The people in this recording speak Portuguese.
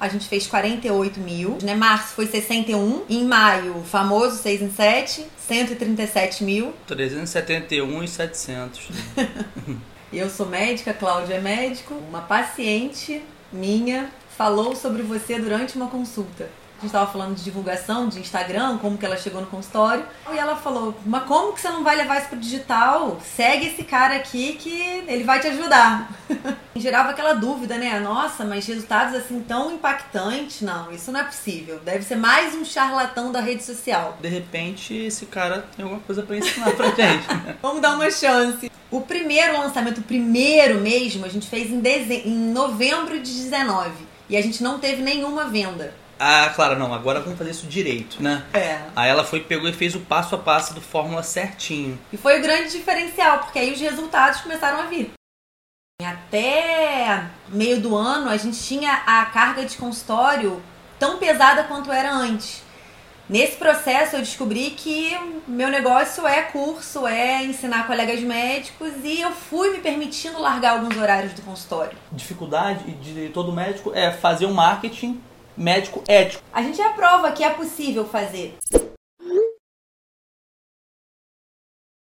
a gente fez 48 mil. Né? Março foi 61. Em maio, famoso 6 em 7, 137 mil. 371 e 700. Eu sou médica, Cláudia é médico. Uma paciente minha falou sobre você durante uma consulta. A gente estava falando de divulgação de Instagram, como que ela chegou no consultório. E ela falou: Mas como que você não vai levar isso pro digital? Segue esse cara aqui que ele vai te ajudar. Gerava aquela dúvida, né? Nossa, mas resultados assim tão impactantes? Não, isso não é possível. Deve ser mais um charlatão da rede social. De repente, esse cara tem alguma coisa para ensinar pra gente. Né? Vamos dar uma chance. O primeiro lançamento, o primeiro mesmo, a gente fez em, deze... em novembro de 19. E a gente não teve nenhuma venda. Ah, claro, não, agora vamos fazer isso direito, né? É. Aí ela foi, pegou e fez o passo a passo do Fórmula certinho. E foi o grande diferencial, porque aí os resultados começaram a vir. Até meio do ano a gente tinha a carga de consultório tão pesada quanto era antes. Nesse processo eu descobri que meu negócio é curso, é ensinar colegas médicos e eu fui me permitindo largar alguns horários do consultório. Dificuldade de todo médico é fazer um marketing médico ético. A gente aprova que é possível fazer.